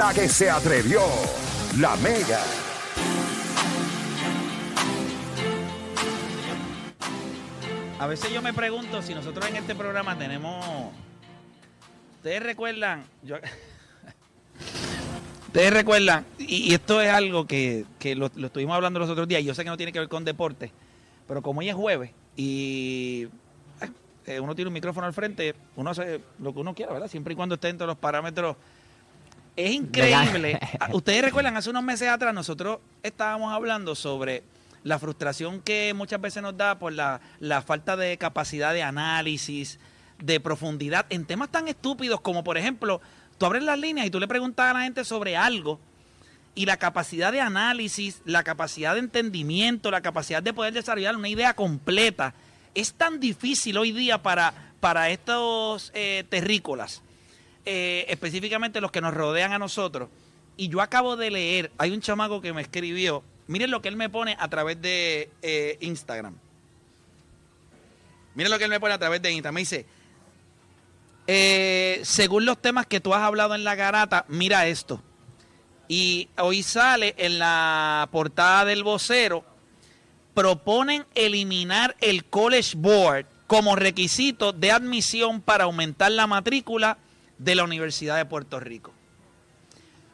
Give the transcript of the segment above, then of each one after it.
La que se atrevió, la mega. A veces yo me pregunto si nosotros en este programa tenemos. Ustedes recuerdan. Yo... Ustedes recuerdan, y, esto es algo que, que lo, lo estuvimos hablando los otros días. Yo sé que no tiene que ver con deporte, pero como hoy es jueves y eh, uno tiene un micrófono al frente, uno hace lo que uno quiera, ¿verdad? Siempre y cuando esté dentro de los parámetros. Es increíble. Ah, Ustedes recuerdan, hace unos meses atrás nosotros estábamos hablando sobre la frustración que muchas veces nos da por la, la falta de capacidad de análisis, de profundidad en temas tan estúpidos como, por ejemplo, tú abres las líneas y tú le preguntas a la gente sobre algo y la capacidad de análisis, la capacidad de entendimiento, la capacidad de poder desarrollar una idea completa es tan difícil hoy día para, para estos eh, terrícolas, eh, específicamente los que nos rodean a nosotros. Y yo acabo de leer, hay un chamaco que me escribió, miren lo que él me pone a través de eh, Instagram. Miren lo que él me pone a través de Instagram. Me dice, eh, según los temas que tú has hablado en la garata, mira esto. Y hoy sale en la portada del vocero, proponen eliminar el College Board como requisito de admisión para aumentar la matrícula de la Universidad de Puerto Rico.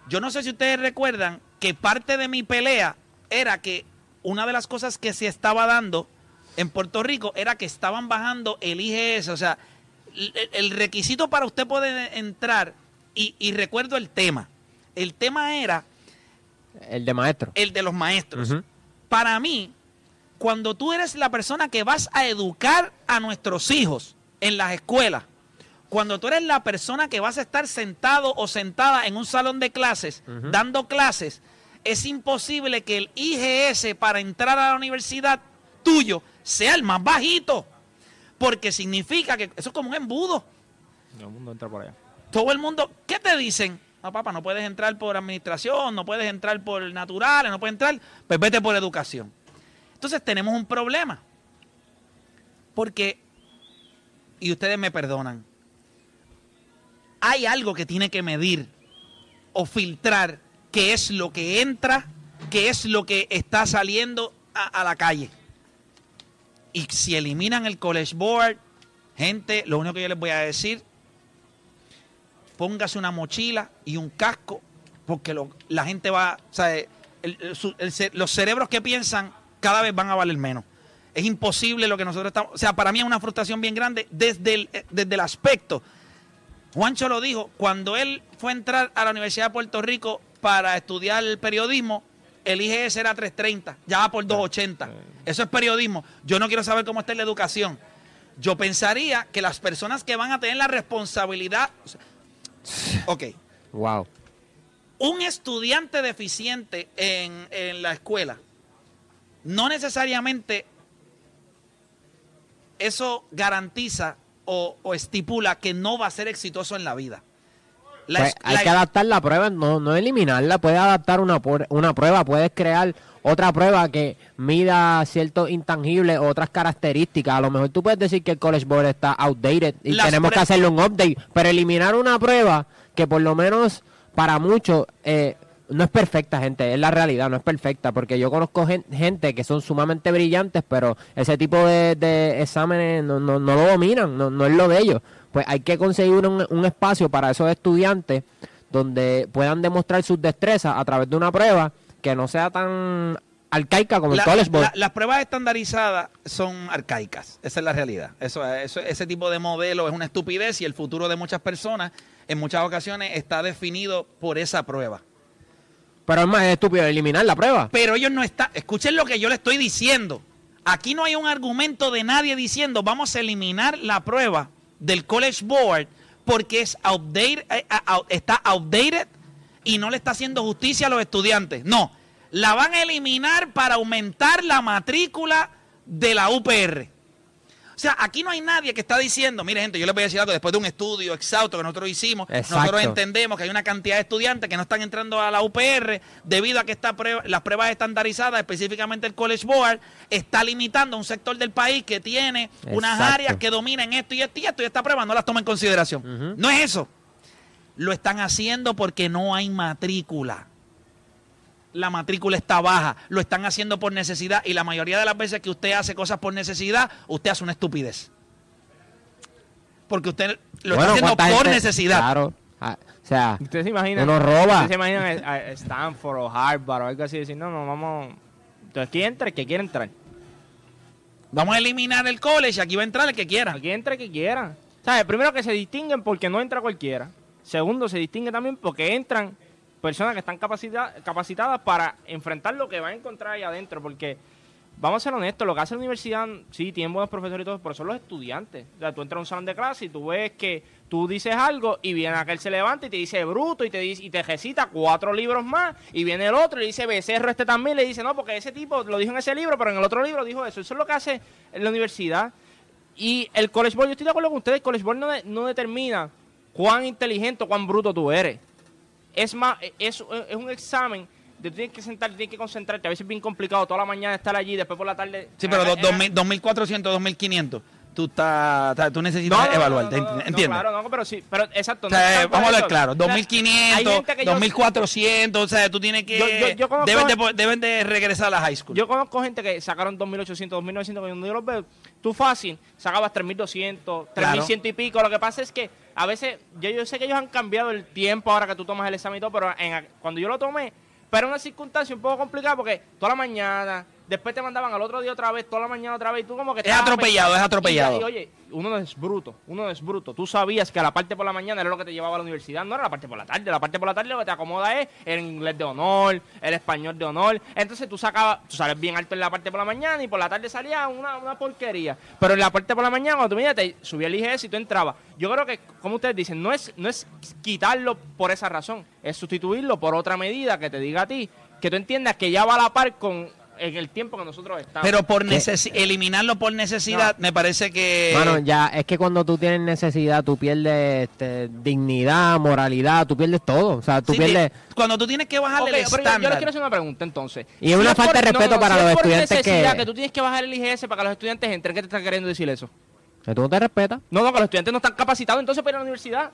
Yo no sé si ustedes recuerdan que parte de mi pelea era que una de las cosas que se estaba dando en Puerto Rico era que estaban bajando el IGS, o sea, el, requisito para usted poder entrar, y, y recuerdo el tema, el tema era El de maestro. el de los maestros. Para mí, cuando tú eres la persona que vas a educar a nuestros hijos en las escuelas, cuando tú eres la persona que vas a estar sentado o sentada en un salón de clases dando clases, es imposible que el IGS para entrar a la universidad tuyo sea el más bajito. Porque significa que eso es como un embudo. Todo el mundo entra por allá. Todo el mundo, ¿qué te dicen? No, papá, no puedes entrar por administración, no puedes entrar por naturales, no puedes entrar, pues vete por educación. Entonces tenemos un problema. Porque, y ustedes me perdonan, hay algo que tiene que medir o filtrar qué es lo que entra, qué es lo que está saliendo a, la calle. Y si eliminan el College Board, gente, lo único que yo les voy a decir, póngase una mochila y un casco, porque la gente va, o sea, los cerebros que piensan cada vez van a valer menos. Es imposible lo que nosotros estamos, o sea, para mí es una frustración bien grande desde eh, desde el aspecto. Juancho lo dijo, cuando él fue a entrar a la Universidad de Puerto Rico para estudiar el periodismo, el IGS era 330, ya va por 280. Eso es periodismo. Yo no quiero saber cómo está la educación. Yo pensaría que las personas que van a tener la responsabilidad... Ok, Wow. un estudiante deficiente en, en la escuela, no necesariamente eso garantiza o, o estipula que no va a ser exitoso en la vida. La Pues es- hay la- que adaptar la prueba, no, no eliminarla. Puedes adaptar una, una prueba, puedes crear otra prueba que mida ciertos intangibles o otras características. A lo mejor tú puedes decir que el College Board está outdated y tenemos que hacerle un update, pero eliminar una prueba que por lo menos para muchos eh, no es perfecta, gente, es la realidad, no es perfecta, porque yo conozco gen- gente que son sumamente brillantes, pero ese tipo de, de exámenes no, no, no lo dominan, no, no es lo de ellos. Pues hay que conseguir un, un espacio para esos estudiantes donde puedan demostrar sus destrezas a través de una prueba que no sea tan arcaica como la- el College Board. la- las pruebas estandarizadas son arcaicas, esa es la realidad. Eso, eso- ese tipo de modelo es una estupidez y el futuro de muchas personas en muchas ocasiones está definido por esa prueba. Pero es estúpido eliminar la prueba. Pero ellos no están. Escuchen lo que yo le estoy diciendo. Aquí no hay un argumento de nadie diciendo vamos a eliminar la prueba del College Board porque es outdated, eh, está outdated y no le está haciendo justicia a los estudiantes. No, la van a eliminar para aumentar la matrícula de la UPR. O sea, aquí no hay nadie que está diciendo, mire gente, yo les voy a decir algo, después de un estudio exhausto que nosotros hicimos, Exacto. nosotros entendemos que hay una cantidad de estudiantes que no están entrando a la UPR debido a que esta prueba, las pruebas estandarizadas, específicamente el College Board, está limitando a un sector del país que tiene unas áreas que dominan esto y esto y esto, y esta prueba no las toma en consideración. No es eso. Lo están haciendo porque no hay matrícula. La matrícula está baja. Lo están haciendo por necesidad. Y la mayoría de las veces que usted hace cosas por necesidad, usted hace una estupidez. Porque usted lo Bueno, está haciendo ¿cuánta por gente- necesidad. Claro. Ah, o sea, Usted se imagina. Uno roba. Usted se imagina a Stanford o Harvard o algo así. Decir, no, no, vamos. Entonces, aquí entra el que quiera entrar. Vamos a eliminar el college. Aquí va a entrar el que quiera. Aquí entra el que quiera. ¿Sabes? Primero que se distinguen porque no entra cualquiera. Segundo, se distingue también porque entran personas que están capacita- capacitadas para enfrentar lo que van a encontrar ahí adentro. Porque, vamos a ser honestos, lo que hace la universidad, sí, tienen buenos profesores y todo, pero son los estudiantes. O sea, tú entras a un salón de clase y tú ves que tú dices algo y viene aquel se levanta y te dice bruto y te dice y te recita cuatro libros más y viene el otro y le dice becerro este también le dice no porque ese tipo lo dijo en ese libro pero en el otro libro dijo eso eso es lo que hace la universidad y el College Board, yo estoy de acuerdo con ustedes, el College Board no, no determina cuán inteligente o cuán bruto tú eres. Es más, e- es, es un examen de tú tienes que sentarte, tienes que concentrarte. A veces es bien complicado toda la mañana estar allí, después por la tarde. Sí, pero Eh, do- eh, 2000, 2400, 2500. Tú, estás, estás- tú necesitas no, evaluarte. no, no, ¿Entiendes? claro, no, pero sí, pero exacto. O sea, vamos a hablar claro, O sea, hay 2500, gente que yo- 2400, o sea, tú tienes que... Yo- yo- yo conozco- deben, de, deben de regresar a la high school. Yo conozco gente que sacaron 2800, 2900, cuando yo los veo, tú fácil, sacabas 3200, 3100 y pico. Lo que pasa es que a veces, yo, yo sé que ellos han cambiado el tiempo ahora que tú tomas el examen y todo, pero en- cuando yo lo tomé, pero era una circunstancia un poco complicada porque toda la mañana, después te mandaban al otro día otra vez, toda la mañana otra vez, y tú como que... Es atropellado, pensando- es atropellado. Y, y, oye, uno no es bruto, uno no es bruto. Tú sabías que la parte por la mañana era lo que te llevaba a la universidad, no era la parte por la tarde. La parte por la tarde lo que te acomoda es el inglés de honor, el español de honor. Entonces tú sacabas, tú sales bien alto en la parte por la mañana y por la tarde salía una, una porquería. Pero en la parte por la mañana, cuando tú miras, te subía el IGS y tú entrabas. Yo creo que, como ustedes dicen, no es, no es quitarlo por esa razón, es sustituirlo por otra medida que te diga a ti, que tú entiendas que ya va a la par con en el tiempo que nosotros estamos. Pero por eliminarlo por necesidad, me parece que... Mano, ya es que cuando tú tienes necesidad, tú pierdes este, dignidad, moralidad, tú pierdes todo. O sea, tú Sí, pierdes. cuando tú tienes que bajarle Ok, el pero yo- yo, estándar... les quiero hacer una pregunta entonces. Y es una es falta por- de respeto para si los es por estudiantes necesidad que- que tú tienes que bajar el IGS para que los estudiantes entren, ¿qué te está queriendo decir eso? Que tú no te respetas. No, no, que los estudiantes no están capacitados entonces para ir a la universidad.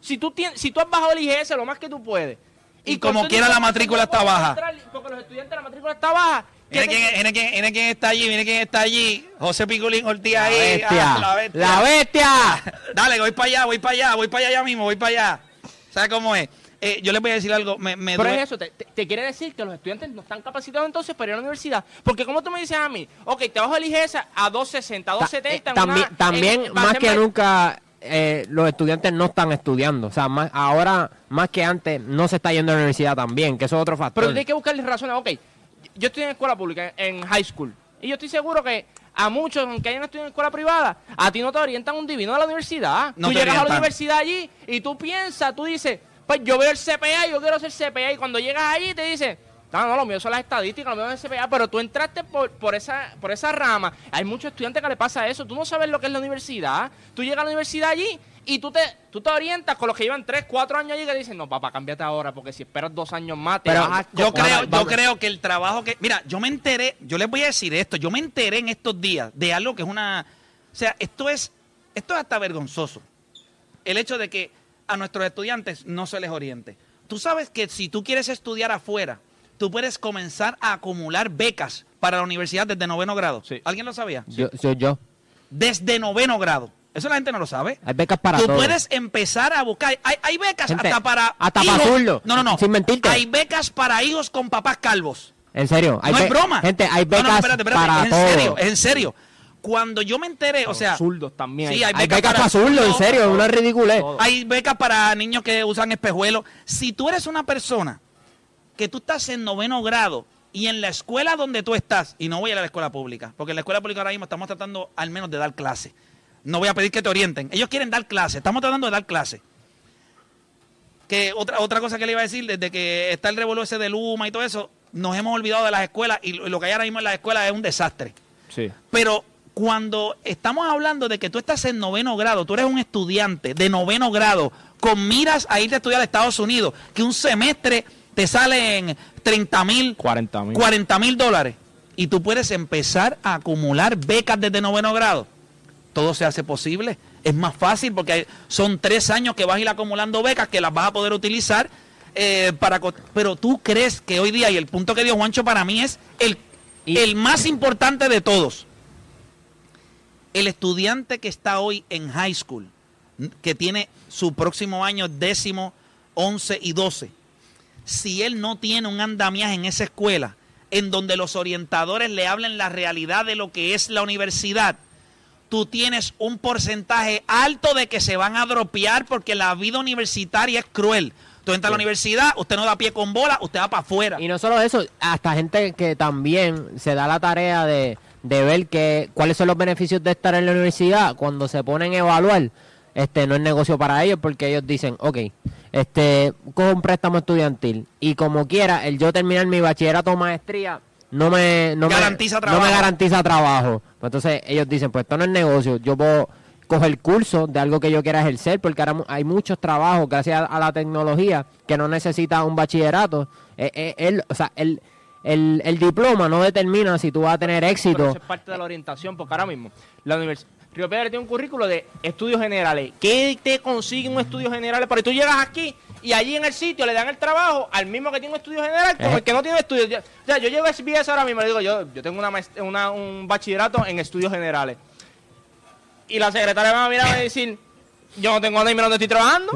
Si tú, tienes, si tú has bajado el IGS lo más que tú puedes. Y como quiera la matrícula está baja. Porque los estudiantes la matrícula está baja. ¿qué Mire te- quién, mire quién- quién está allí, mire quién está allí. José Piculín Ortiz La ahí. bestia. ah, la bestia. La bestia. Dale, voy para allá, voy para allá, voy para allá ya mismo, voy para allá. ¿Sabes cómo es? Eh, yo les voy a decir algo. Me, me Pero duele- es eso, te, quiere decir que los estudiantes no están capacitados entonces para ir a la universidad. Porque como tú me dices a mí, ok, te bajo el IGS a 260, 270. Ta- en una- también, también en- más que nunca, eh, los estudiantes no están estudiando. O sea, más, ahora más que antes no se está yendo a la universidad también, que eso es otro factor. Pero tú tienes que buscarle razones. Ok, yo estoy en escuela pública, en high school. Y yo estoy seguro que a muchos, aunque hayan estudiado en escuela privada, a ti no te orientan un divino de la universidad. No tú llegas a la universidad allí y tú piensas, tú dices, pues yo veo el CPA, yo quiero ser CPA. Y cuando llegas allí te dicen, no, no, lo mío son las estadísticas, lo mío es el CPA. Pero tú entraste por, por, esa, por esa rama. Hay muchos estudiantes que le pasa eso. Tú no sabes lo que es la universidad. Tú llegas a la universidad allí y tú te, tú te orientas con los que llevan 3, 4 años allí que dicen, no, papá, cámbiate ahora, porque si esperas dos años más, te Pero vas a Yo cojonar". creo, yo creo que el trabajo que. Mira, yo me enteré, yo les voy a decir esto, yo me enteré en estos días de algo que es una. O sea, esto es, esto es hasta vergonzoso. El hecho de que a nuestros estudiantes no se les oriente. Tú sabes que si tú quieres estudiar afuera, tú puedes comenzar a acumular becas para la universidad desde noveno grado. Sí. ¿Alguien lo sabía? Yo, yo, yo. Desde noveno grado. Eso la gente no lo sabe. Hay becas para Tú todo. puedes empezar a buscar. Hay, hay becas Gente, hasta para. hasta para hijos- zurdo, No, no, no. sin mentirte. Hay becas para hijos con papás calvos. En serio. Hay no es be- broma. Gente, hay No, becas no, espérate, espérate. para es en todo. serio, es en serio. Cuando yo me enteré, o sea. zurdos también. Sí, hay Hay becas becas para para zurdo, en zurdos, serio, es una ridiculez. todo. Hay becas para niños que usan espejuelos. Si tú eres una persona que tú estás en noveno grado y en la escuela donde tú estás, y no voy a ir a la escuela pública, porque en la escuela pública ahora mismo estamos tratando al menos de dar clase. No voy a pedir que te orienten. Ellos quieren dar clase, estamos tratando de dar clase. Que otra, otra cosa que le iba a decir, desde que está el revuelo ese de Luma y todo eso, nos hemos olvidado de las escuelas y lo, lo que hay ahora mismo en las escuelas es un desastre. Sí. Pero cuando estamos hablando de que tú estás en noveno grado, tú eres un estudiante de noveno grado, con miras a irte a estudiar a Estados Unidos, que un semestre te sale en 30 mil, 40 mil. 40 mil dólares, y tú puedes empezar a acumular becas desde noveno grado. todo se hace posible. Es más fácil porque hay- son tres años que vas a ir acumulando becas que las vas a poder utilizar eh, para... Pero tú crees que hoy día, y el punto que dio Juancho para mí es el, Y- el más importante de todos, el estudiante que está hoy en high school, que tiene su próximo año décimo, once y doce, si él no tiene un andamiaje en esa escuela, en donde los orientadores le hablen la realidad de lo que es la universidad, tú tienes un porcentaje alto de que se van a dropear porque la vida universitaria es cruel. Tú entras a la universidad, usted no da pie con bola, usted va para afuera. Y no solo eso, hasta gente que también se da la tarea de, de ver que, cuáles son los beneficios de estar en la universidad cuando se ponen a evaluar. Este no es negocio para ellos porque ellos dicen, ok, este, cojo un préstamo estudiantil y como quiera, el yo terminar mi bachillerato o maestría no me, no me- Garantiza no trabajo. me garantiza trabajo. Pues entonces ellos dicen, pues esto no es negocio, yo puedo coger curso de algo que yo quiera ejercer, porque ahora hay muchos trabajos, gracias a, a la tecnología, que no necesita un bachillerato. Eh, eh, el, o sea, el, el, el diploma no determina si tú vas a tener Pero éxito. eso es parte de la orientación, porque ahora mismo la universidad. Río Piedra tiene un currículo de estudios generales. ¿Qué te consigue un estudio general? Porque tú llegas aquí y allí en el sitio le dan el trabajo al mismo que tiene un estudio general como Eh. el que no tiene estudios. Ya- O sea, yo llego a SBS ahora mismo y le digo, yo, yo tengo una, una- un bachillerato en estudios generales. Y la secretaria me va a mirar y me va a decir, yo no tengo dónde irme donde estoy trabajando.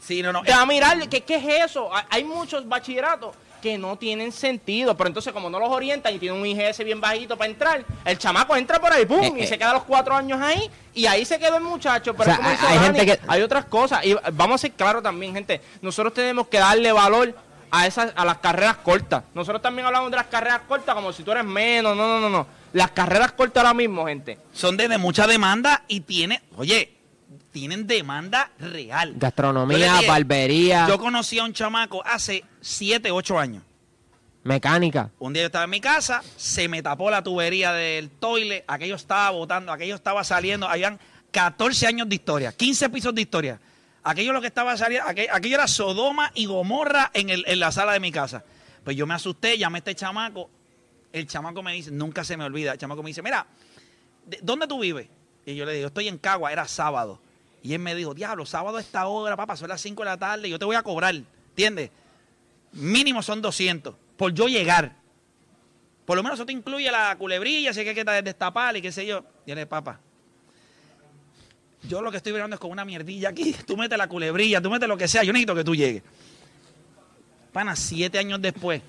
Sí, no, no. Te va a mirar, ¿qué, qué es eso? Hay- Hay muchos bachilleratos que no tienen sentido, pero entonces como no los orientan y tienen un IGS bien bajito para entrar, el chamaco entra por ahí, ¡pum! Eh, y eh. se queda los cuatro años ahí, y ahí se quedó el muchacho, pero O sea, es como dice hay Dani, gente que- hay otras cosas, y vamos a ser claros también, gente, nosotros tenemos que darle valor a esas, a las carreras cortas, nosotros también hablamos de las carreras cortas como si tú eres menos, no, no, no, no, las carreras cortas ahora mismo, gente, Son de, de mucha demanda y tiene, oye, tienen demanda real. Gastronomía, dije, barbería, Yo conocí a un chamaco hace 7, 8 años. mecánica. Un día yo estaba en mi casa, se me tapó la tubería del toile, aquello estaba botando, aquello estaba saliendo, habían 14 años de historia, 15 pisos de historia. Aquello lo que estaba saliendo, aquello, aquello era Sodoma y Gomorra en, el- en la sala de mi casa. Pues yo me asusté, llamé a este chamaco, el chamaco me dice, nunca se me olvida, el chamaco me dice, mira, ¿de- ¿dónde tú vives? Y yo le digo, estoy en Cagua, era sábado. Y él me dijo, diablo, sábado a esta hora, papá, son las 5 de la tarde, yo te voy a cobrar, ¿entiendes? Mínimo son 200 por yo llegar. Por lo menos eso te incluye la culebrilla, si hay que destapar y qué sé yo. Y él le papá. Yo lo que estoy mirando es con una mierdilla aquí. Tú metes la culebrilla, tú metes lo que sea. Yo necesito que tú llegues. Pana, siete años después,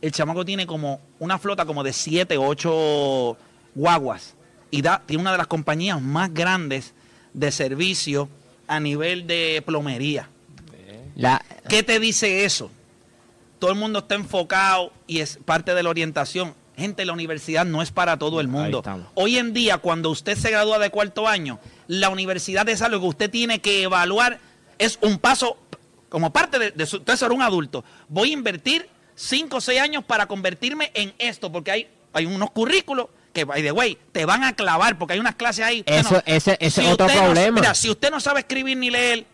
el chamaco tiene como una flota como de siete, ocho guaguas. Y da, tiene una de las compañías más grandes de servicio a nivel de plomería. La, ¿Qué te dice eso? Todo el mundo está enfocado y es parte de la orientación. Gente, la universidad no es para todo el mundo. Hoy en día, cuando usted se gradúa de cuarto año, la universidad es algo que usted tiene que evaluar. Es un paso, como parte de, de su, usted ser un adulto. Voy a invertir cinco o seis años para convertirme en esto, porque hay, hay unos currículos que, by the way, te van a clavar, porque hay unas clases ahí. Eso- ese- ese es otro usted no- problema. mira, si usted no sabe escribir ni leer,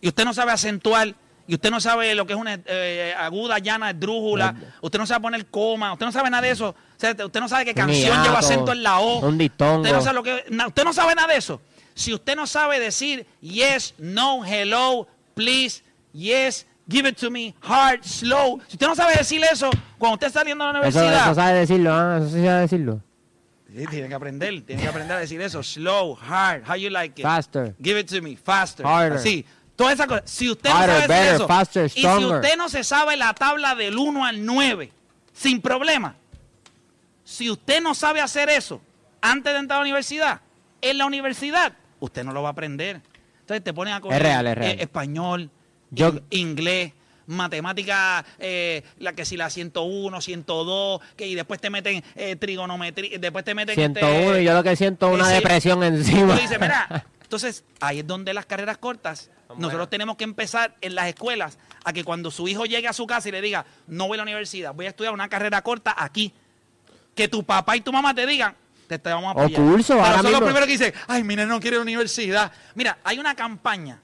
y usted no sabe acentuar, y usted no sabe lo que es una eh, aguda, llana, esdrújula, usted no sabe poner coma, usted no sabe nada de eso, o sea, usted no sabe qué canción lleva acento en la O, un diptongo. usted no sabe lo que, usted no sabe nada de eso. Si usted no sabe decir yes, no, hello, please, yes, give it to me, hard, slow, si usted no sabe decir eso, cuando usted está saliendo de la eso, universidad, eso sabe decirlo, ¿ah? Eso sí sabe decirlo. Sí, tiene que aprender, tiene que aprender a decir eso. Slow, hard, how you like it. Faster. Give it to me, faster. Harder. Así, todas esas cosas. Si usted Harder, no sabe better, eso, faster, y si usted no se sabe la tabla del 1 al 9, sin problema. Si usted no sabe hacer eso antes de entrar a la universidad, en la universidad, usted no lo va a aprender. Entonces te ponen a coger real, es real. español, Yo- in- inglés, matemática, eh, la que si la 101, 102, que y después te meten eh, trigonometría, después te meten 101 este, y yo lo que siento es una ese- depresión encima. Mira, entonces ahí es donde las carreras cortas, nosotros tenemos que empezar en las escuelas a que cuando su hijo llegue a su casa y le diga, no voy a la universidad, voy a estudiar una carrera corta aquí, que tu papá y tu mamá te digan, te, te vamos a O apoyar. curso, Pero ahora son los primeros que dicen, ay, mire, no quiere ir a la universidad. Mira, hay una campaña,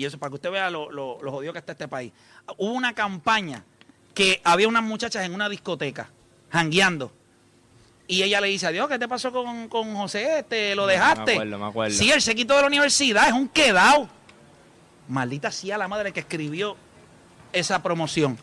y eso para que usted vea lo, lo, lo jodido que está este país. Hubo una campaña que había unas muchachas en una discoteca, jangueando, Y ella le dice, adiós, ¿qué te pasó con, con José? Este, ¿Lo Me dejaste? acuerdo, me acuerdo. Sí, él se quitó de la universidad, es un quedado. Maldita sea la madre que escribió esa promoción.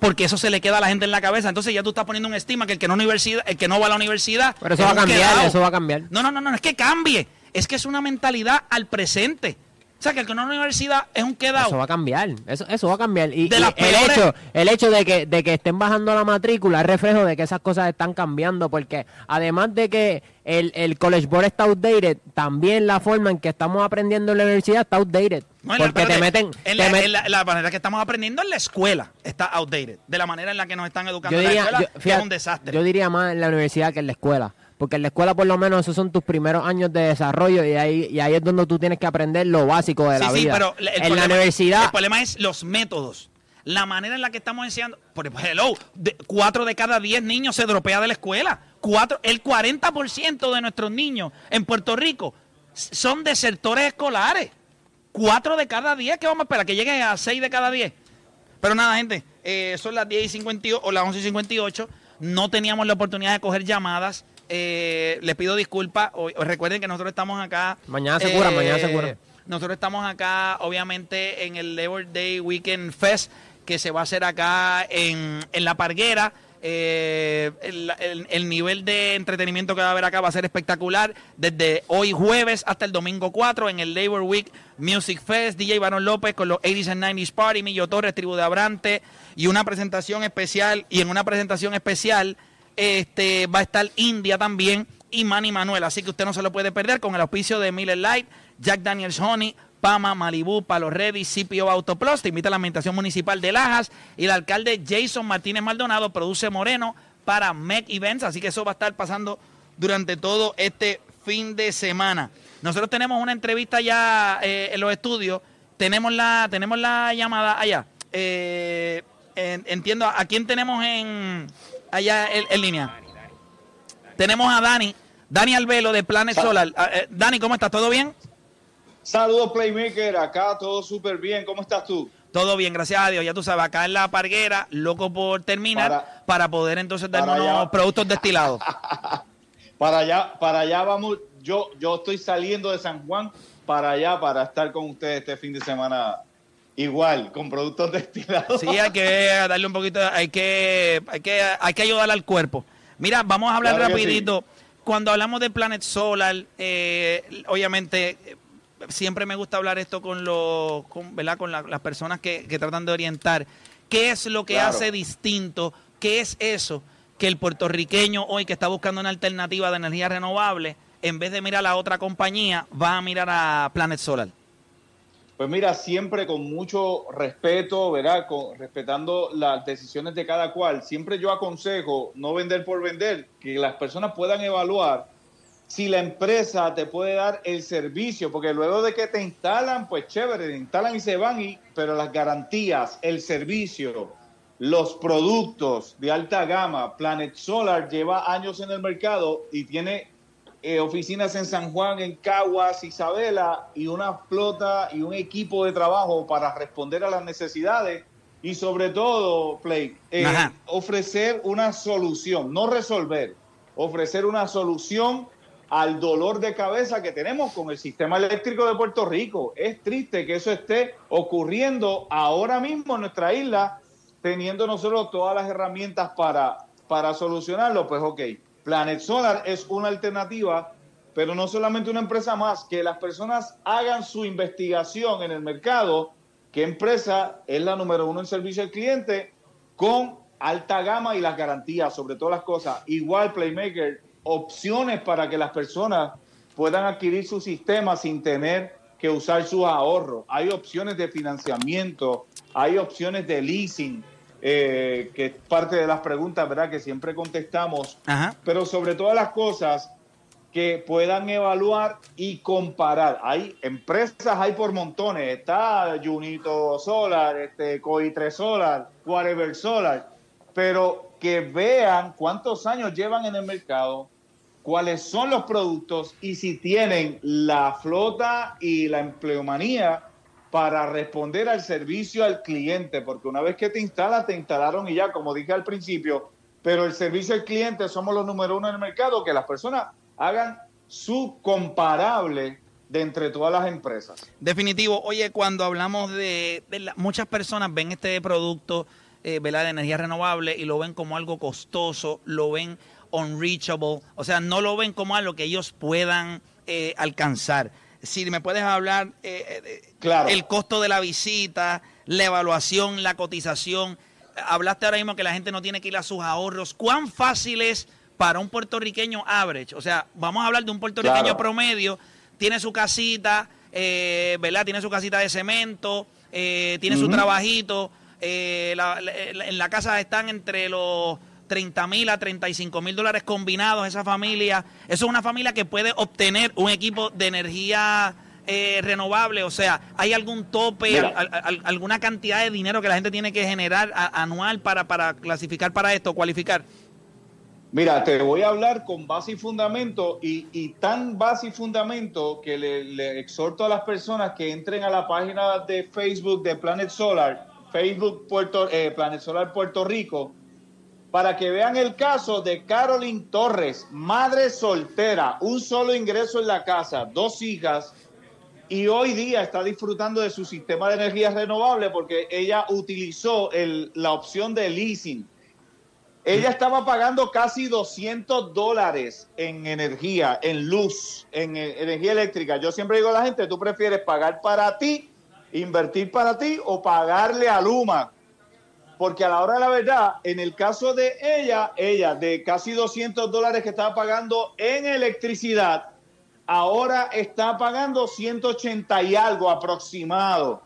Porque eso se le queda a la gente en la cabeza. Entonces ya tú estás poniendo un estima que el que no, universidad, el que no va a la universidad. Pero eso es va a cambiar, eso va a cambiar. No, no, no, no, es que cambie. Es que es una mentalidad al presente. O sea, que el que no va a la universidad es un quedado. Eso va a cambiar, eso, eso va a cambiar. Y, el peores- hecho, el hecho de que, de que estén bajando la matrícula es reflejo de que esas cosas están cambiando, porque además de que el, el College Board está outdated, también la forma en que estamos aprendiendo en la universidad está outdated. No, en la- porque te meten... En te la, met- en la- la manera que estamos aprendiendo en la escuela está outdated. De la manera en la que nos están educando yo en la escuela, yo- que fíjate, es un desastre. yo diría más en la universidad que en la escuela. Porque en la escuela por lo menos esos son tus primeros años de desarrollo y ahí, y ahí es donde tú tienes que aprender lo básico de Sí, la sí, vida. pero el en problema- la universidad... El problema es los métodos. La manera en la que estamos enseñando. Por ejemplo, hello, de- cuatro de cada diez niños se dropea de la escuela. Cuatro, el 40% de nuestros niños en Puerto Rico son desertores escolares. Cuatro de cada diez, ¿qué vamos a esperar? Que lleguen a seis de cada diez. Pero nada, gente, eh, son las 10 y 58 o las 11 y 58. No teníamos la oportunidad de coger llamadas. Eh, les pido disculpas. Hoy- recuerden que nosotros estamos acá. eh, Mañana se cura, mañana se cura. Nosotros estamos acá, obviamente, en el Labor Day Weekend Fest, que se va a hacer acá en, en La Parguera. Eh, el, el- el nivel de entretenimiento que va a haber acá va a ser espectacular. Desde hoy jueves hasta el domingo 4 en el Labor Week Music Fest, DJ Barón López con los 80s and 90s Party, Millo Torres, Tribu de Abrante y una presentación especial. Y en una presentación especial este va a estar India también y Manny Manuel. Así que usted no se lo puede perder con el auspicio de Miller Light, Jack Daniels Honey, Pama, Malibu, Palo Ready, CPO Autoplus. Te invita a la Administración Municipal de Lajas y el alcalde Jason Martínez Maldonado produce Moreno para MEC Events. Así que eso va a estar pasando durante todo este fin de semana. Nosotros tenemos una entrevista ya eh, en los estudios. Tenemos la, tenemos la llamada allá. Eh, en- entiendo, ¿a quién tenemos en allá en, en línea? Tenemos a Dani, Dani Albelo de Planet Solar. Ah, eh, Dani, ¿cómo estás? ¿Todo bien? Saludos Playmaker, acá todo súper bien, ¿cómo estás tú? Todo bien, gracias a Dios. Ya tú sabes, acá en la parguera, loco por terminar para, Para- poder entonces darnos unos productos destilados. Para allá, para allá vamos, yo, yo estoy saliendo de San Juan para allá para estar con ustedes este fin de semana igual, con productos destilados. Sí, hay que darle un poquito, hay que, hay que, hay que ayudar al cuerpo. Mira, vamos a hablar Claro rapidito. Cuando hablamos de Planet Solar, eh, obviamente eh, siempre me gusta hablar esto con los, con, ¿verdad? Con la- las personas que, que tratan de orientar. ¿Qué es lo que Claro. hace distinto? ¿Qué es eso que el puertorriqueño hoy que está buscando una alternativa de energía renovable, en vez de mirar a otra compañía, va a mirar a Planet Solar? Pues mira, siempre con mucho respeto, ¿verdad? Con, respetando las decisiones de cada cual. Siempre yo aconsejo no vender por vender, que las personas puedan evaluar si la empresa te puede dar el servicio, porque luego de que te instalan, pues chévere, te instalan y se van, y, pero las garantías, el servicio, los productos de alta gama, Planet Solar lleva años en el mercado y tiene eh, oficinas en San Juan, en Caguas, Isabela, y una flota y un equipo de trabajo para responder a las necesidades y sobre todo, Play, eh, ofrecer una solución, no resolver, ofrecer una solución al dolor de cabeza que tenemos con el sistema eléctrico de Puerto Rico. Es triste que eso esté ocurriendo ahora mismo en nuestra isla, teniendo nosotros todas las herramientas para, para solucionarlo. Pues ok, Planet Solar es una alternativa, pero no solamente una empresa más, que las personas hagan su investigación en el mercado, qué empresa es la número uno en servicio al cliente con alta gama y las garantías sobre todas las cosas. Igual Playmaker, opciones para que las personas puedan adquirir su sistema sin tener que usar sus ahorros. Hay opciones de financiamiento, hay opciones de leasing, eh, que es parte de las preguntas, ¿verdad? Que siempre contestamos Ajá. pero sobre todas las cosas que puedan evaluar y comparar. Hay empresas, hay por montones. Está Junito Solar, este, Coitre Solar, Whatever Solar, pero que vean cuántos años llevan en el mercado, cuáles son los productos y si tienen la flota y la empleomanía para responder al servicio al cliente, porque una vez que te instalas, te instalaron y ya, como dije al principio, pero el servicio al cliente somos los número uno en el mercado, que las personas hagan su comparable de entre todas las empresas. Definitivo. Oye, cuando hablamos de, muchas personas ven este producto, eh. De energía renovable y lo ven como algo costoso, lo ven unreachable, o sea, no lo ven como algo que ellos puedan eh, alcanzar. Si me puedes hablar eh, eh, Claro. el costo de la visita, la evaluación, la cotización. Hablaste ahora mismo que la gente no tiene que ir a sus ahorros. ¿Cuán fácil es para un puertorriqueño average? O sea, vamos a hablar de un puertorriqueño Claro. promedio, tiene su casita, eh, ¿verdad? Tiene su casita de cemento, eh, tiene su trabajito. eh, la- la- en la casa están entre los 30 mil a 35 mil dólares combinados esa familia. Eso es una familia que puede obtener un equipo de energía eh, renovable. O sea, ¿hay algún tope, al- al- alguna cantidad de dinero que la gente tiene que generar a- anual para, para clasificar para esto, cualificar? Mira, te voy a hablar con base y fundamento y, y tan base y fundamento que le, le exhorto a las personas que entren a la página de Facebook de Planet Solar, Facebook Puerto, eh, Planet Solar Puerto Rico, para que vean el caso de Carolyn Torres, madre soltera, un solo ingreso en la casa, dos hijas, y hoy día está disfrutando de su sistema de energía renovable porque ella utilizó el- la opción de leasing. Ella estaba pagando casi 200 dólares en energía, en luz, en energía eléctrica. Yo siempre digo a la gente, tú prefieres pagar para ti, invertir para ti o pagarle a Luma. Porque a la hora de la verdad, en el caso de ella, ella de casi 200 dólares que estaba pagando en electricidad, ahora está pagando 180 y algo aproximado.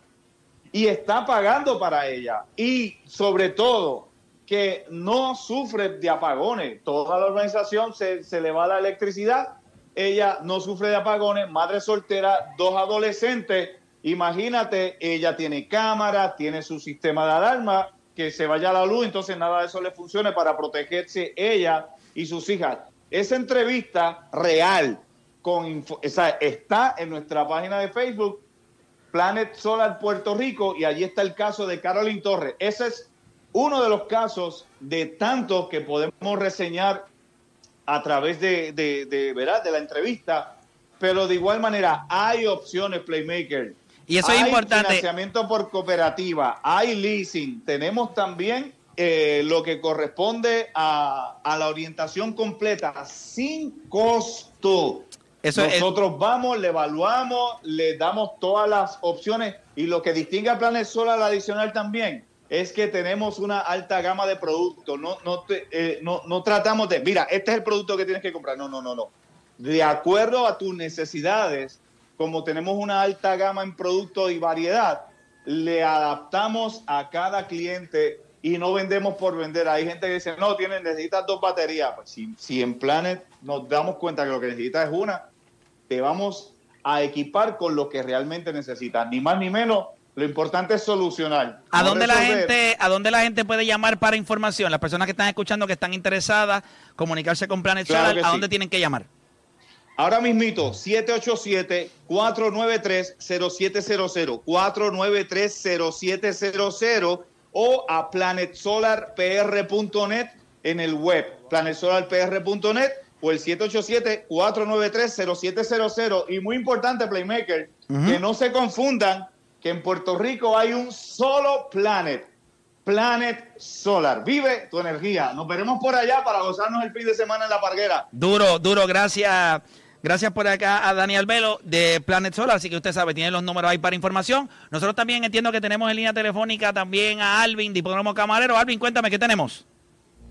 Y está pagando para ella. Y sobre todo, que no sufre de apagones. Toda la organización se, se le va la electricidad. Ella no sufre de apagones. Madre soltera, dos adolescentes. Imagínate, ella tiene cámara, tiene su sistema de alarma, que se vaya la luz, entonces nada de eso le funcione para protegerse ella y sus hijas. Esa entrevista real con está en nuestra página de Facebook, Planet Solar Puerto Rico, y allí está el caso de Carolyn Torres. Ese es uno de los casos de tantos que podemos reseñar a través de, de, ¿verdad? de la entrevista, pero de igual manera hay opciones, Playmaker. Y eso es Hay importante. Financiamiento por cooperativa, hay leasing, tenemos también eh, lo que corresponde a, a la orientación completa sin costo. Eso es- Nosotros vamos, le evaluamos, le damos todas las opciones y lo que distingue a Planet Solar adicional también es que tenemos una alta gama de productos. No, no, te- eh, no, no tratamos de, mira, este es el producto que tienes que comprar. No, no, no, no. De acuerdo a tus necesidades, como tenemos una alta gama en productos y variedad, le adaptamos a cada cliente y no vendemos por vender. Hay gente que dice, no, tienen, necesitas dos baterías. Pues si, si en Planet nos damos cuenta que lo que necesitas es una, te vamos a equipar con lo que realmente necesitas. Ni más ni menos, lo importante es solucionar. ¿A dónde la gente, a dónde la gente puede llamar para información? Las personas que están escuchando, que están interesadas, comunicarse con Planet Claro Solar, ¿a sí. dónde tienen que llamar? Ahora mismito, 787-493-0700, 493-0700 o a planetsolarpr.net en el web, planetsolarpr.net o el 787-493-0700. Y muy importante, Playmaker, que no se confundan que en Puerto Rico hay un solo Planet. Planet Solar. Vive tu energía. Nos veremos por allá para gozarnos el fin de semana en la parguera. Duro, duro, gracias. Gracias por acá a Daniel Velo de Planet Solar, así que usted sabe, tiene los números ahí para información. Nosotros también entiendo que tenemos en línea telefónica también a Alvin, Hipódromo Camarero. Alvin, cuéntame, ¿qué tenemos?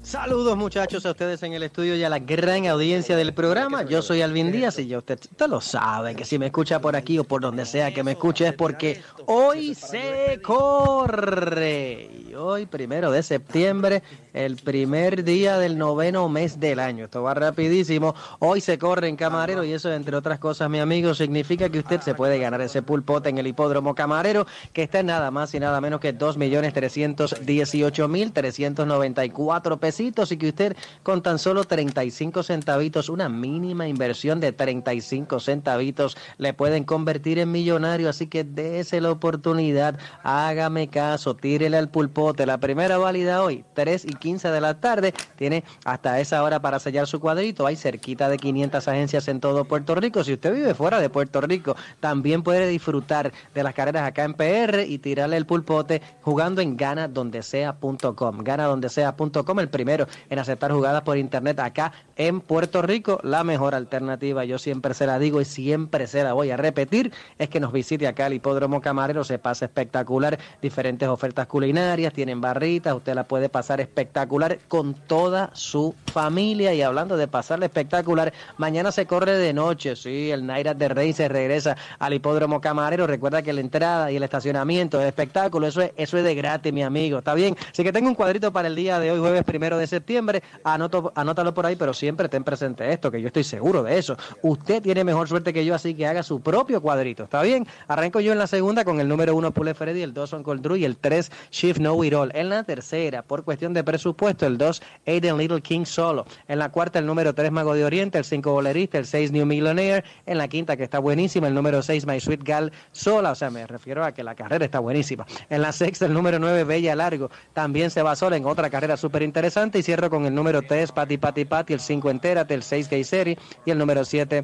Saludos muchachos a ustedes en el estudio y a la gran audiencia del programa. Yo soy Alvin Díaz y ya usted, usted lo sabe, que si me escucha por aquí o por donde sea que me escuche es porque hoy se corre. Hoy, primero de septiembre, el primer día del noveno mes del año. Esto va rapidísimo. Hoy se corre en Camarero y eso, entre otras cosas, mi amigo, significa que usted se puede ganar ese pulpote en el hipódromo Camarero, que está en nada más y nada menos que 2.318.394 pesos pesitos y que usted con tan solo 35 centavitos, una mínima inversión de 35 centavitos, le pueden convertir en millonario. Así que dése la oportunidad, hágame caso, tírele al pulpote. La primera válida hoy, 3 y 15 de la tarde, tiene hasta esa hora para sellar su cuadrito. Hay cerquita de 500 agencias en todo Puerto Rico. Si usted vive fuera de Puerto Rico, también puede disfrutar de las carreras acá en PR y tirarle el pulpote jugando en ganadondesea.com. Ganadondesea.com, el primero en aceptar jugadas por internet acá en Puerto Rico. La mejor alternativa, yo siempre se la digo y siempre se la voy a repetir, es que nos visite acá al Hipódromo Camarero. Se pasa espectacular, diferentes ofertas culinarias, tienen barritas, usted la puede pasar espectacular con toda su familia. Y hablando de pasarle espectacular, mañana se corre de noche, sí, el Naira de Rey se regresa al Hipódromo Camarero. Recuerda que la entrada y el estacionamiento, el espectáculo, eso es, eso es de gratis, mi amigo, ¿está bien? Así que tengo un cuadrito para el día de hoy, jueves primero de septiembre. Anoto, anótalo por ahí, pero siempre ten presente esto, que yo estoy seguro de eso. Usted tiene mejor suerte que yo, así que haga su propio cuadrito, ¿está bien? Arranco yo en la segunda con el número uno Pule Freddy, el dos Son Drew y el tres Shift No It All. En la tercera, por cuestión de presupuesto, el dos Aiden Little King solo. En la cuarta, el número tres Mago de Oriente, el cinco Bolerista, el seis New Millionaire. En la quinta, que está buenísima, el número seis My Sweet Gal sola, o sea, me refiero a que la carrera está buenísima. En la sexta, el número nueve Bella Largo, también se va sola en otra carrera súper interesante. Y cierro con el número tres Pati Pati Pati, el cinco Entérate, el seis Gay Series y el número siete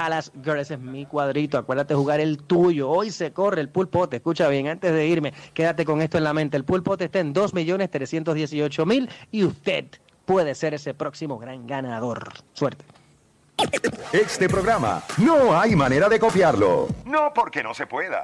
Palace Girls, ese es mi cuadrito. Acuérdate jugar el tuyo. Hoy se corre el pulpote. Escucha bien, antes de irme, quédate con esto en la mente. El pulpote está en 2.318.000 y usted puede ser ese próximo gran ganador. Suerte. Este programa no hay manera de copiarlo. No porque no se pueda,